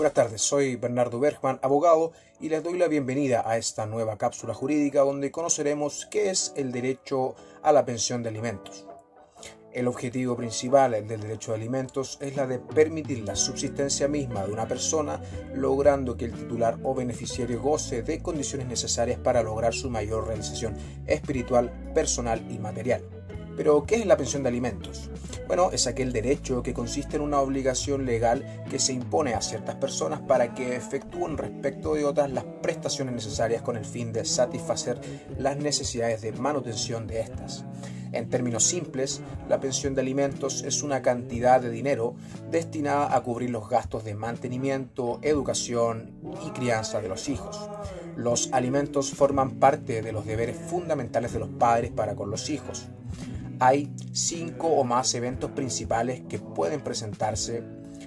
Buenas tardes, soy Bernardo Bergman, abogado, y les doy la bienvenida a esta nueva cápsula jurídica donde conoceremos qué es el derecho a la pensión de alimentos. El objetivo principal del derecho de alimentos es la de permitir la subsistencia misma de una persona, logrando que el titular o beneficiario goce de condiciones necesarias para lograr su mayor realización espiritual, personal y material. Pero, ¿qué es la pensión de alimentos? Bueno, es aquel derecho que consiste en una obligación legal que se impone a ciertas personas para que efectúen respecto de otras las prestaciones necesarias con el fin de satisfacer las necesidades de manutención de estas. En términos simples, la pensión de alimentos es una cantidad de dinero destinada a cubrir los gastos de mantenimiento, educación y crianza de los hijos. Los alimentos forman parte de los deberes fundamentales de los padres para con los hijos hay cinco o más eventos principales que pueden presentarse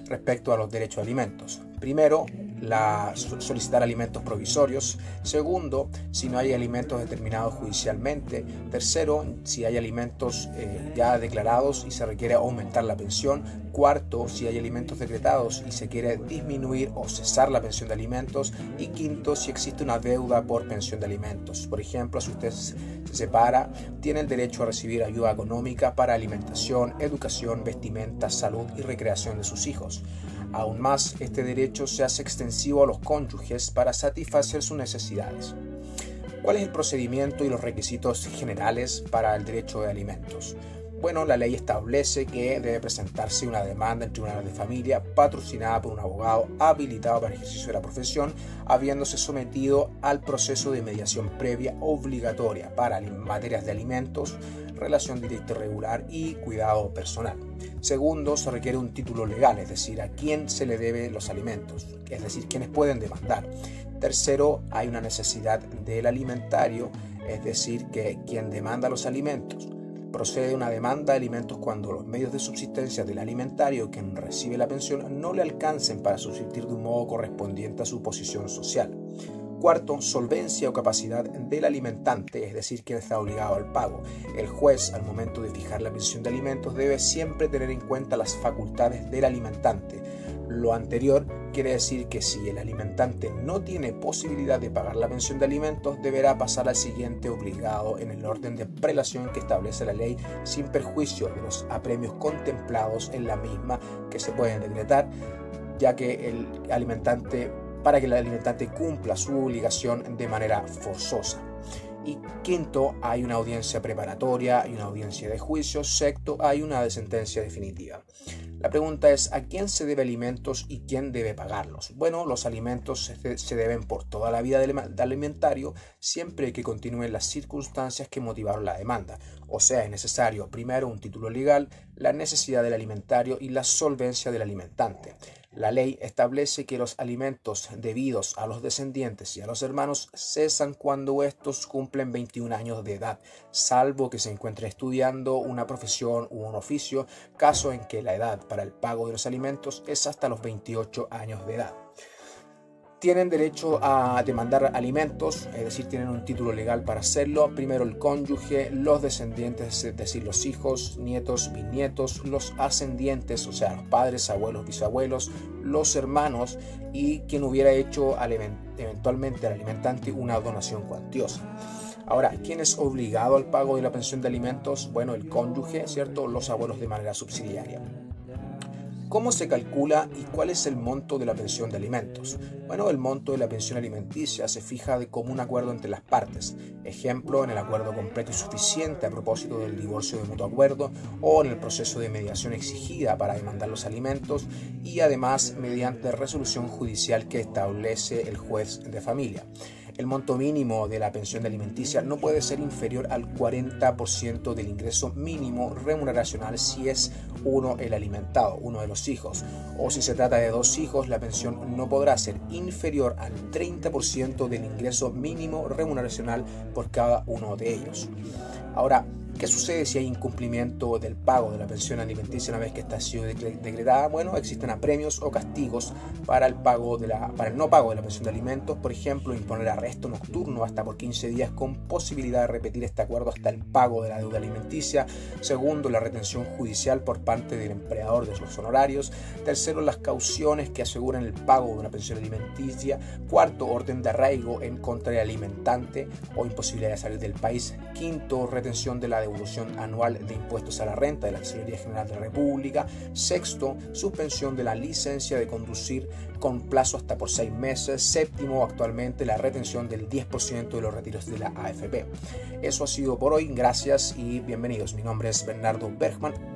respecto a los derechos de alimentos. Primero, la, solicitar alimentos provisorios. Segundo, si no hay alimentos determinados judicialmente. Tercero, si hay alimentos eh, ya declarados y se requiere aumentar la pensión. Cuarto, si hay alimentos decretados y se quiere disminuir o cesar la pensión de alimentos. Y quinto, si existe una deuda por pensión de alimentos. Por ejemplo, si usted se separa, tiene el derecho a recibir ayuda económica para alimentación, educación, vestimenta, salud y recreación de sus hijos. Aún más, este derecho se hace extensivo a los cónyuges para satisfacer sus necesidades. ¿Cuál es el procedimiento y los requisitos generales para el derecho de alimentos? Bueno, la ley establece que debe presentarse una demanda en tribunales de familia patrocinada por un abogado habilitado para el ejercicio de la profesión, habiéndose sometido al proceso de mediación previa obligatoria para materias de alimentos, relación directa y regular y cuidado personal. Segundo, se requiere un título legal, es decir, a quién se le debe los alimentos, es decir, quiénes pueden demandar. Tercero, hay una necesidad del alimentario, es decir, que quien demanda los alimentos. Procede una demanda de alimentos cuando los medios de subsistencia del alimentario quien recibe la pensión no le alcancen para subsistir de un modo correspondiente a su posición social. Cuarto, solvencia o capacidad del alimentante, es decir, quien está obligado al pago. El juez, al momento de fijar la pensión de alimentos, debe siempre tener en cuenta las facultades del alimentante. Lo anterior quiere decir que si el alimentante no tiene posibilidad de pagar la pensión de alimentos, deberá pasar al siguiente obligado en el orden de prelación que establece la ley, sin perjuicio de los apremios contemplados en la misma que se pueden decretar, ya que el alimentante para que el alimentante cumpla su obligación de manera forzosa. Y quinto, hay una audiencia preparatoria y una audiencia de juicio. Sexto, hay una sentencia definitiva. La pregunta es, ¿a quién se debe alimentos y quién debe pagarlos? Bueno, los alimentos se deben por toda la vida del alimentario siempre que continúen las circunstancias que motivaron la demanda. O sea, es necesario primero un título legal, la necesidad del alimentario y la solvencia del alimentante. La ley establece que los alimentos debidos a los descendientes y a los hermanos cesan cuando estos cumplen 21 años de edad, salvo que se encuentren estudiando una profesión u un oficio, caso en que la edad para el pago de los alimentos es hasta los 28 años de edad tienen derecho a demandar alimentos, es decir, tienen un título legal para hacerlo. Primero el cónyuge, los descendientes, es decir, los hijos, nietos, bisnietos, los ascendientes, o sea, los padres, abuelos, bisabuelos, los hermanos y quien hubiera hecho eventualmente al alimentante una donación cuantiosa. Ahora, ¿quién es obligado al pago de la pensión de alimentos? Bueno, el cónyuge, ¿cierto? Los abuelos de manera subsidiaria. ¿Cómo se calcula y cuál es el monto de la pensión de alimentos? Bueno, el monto de la pensión alimenticia se fija de común acuerdo entre las partes. Ejemplo, en el acuerdo completo y suficiente a propósito del divorcio de mutuo acuerdo o en el proceso de mediación exigida para demandar los alimentos y además mediante resolución judicial que establece el juez de familia. El monto mínimo de la pensión alimenticia no puede ser inferior al 40% del ingreso mínimo remuneracional si es uno el alimentado, uno de los hijos. O si se trata de dos hijos, la pensión no podrá ser inferior al 30% del ingreso mínimo remuneracional por cada uno de ellos. Ahora, ¿Qué sucede si hay incumplimiento del pago de la pensión alimenticia una vez que está sido decretada? Bueno, existen apremios o castigos para el, pago de la, para el no pago de la pensión de alimentos, por ejemplo, imponer arresto nocturno hasta por 15 días con posibilidad de repetir este acuerdo hasta el pago de la deuda alimenticia. Segundo, la retención judicial por parte del empleador de sus honorarios. Tercero, las cauciones que aseguran el pago de una pensión alimenticia. Cuarto, orden de arraigo en contra del alimentante o imposibilidad de salir del país. Quinto, retención de la devolución anual de impuestos a la renta de la Tesorería General de la República. Sexto, suspensión de la licencia de conducir con plazo hasta por seis meses. Séptimo, actualmente la retención del 10% de los retiros de la AFP. Eso ha sido por hoy. Gracias y bienvenidos. Mi nombre es Bernardo Bergman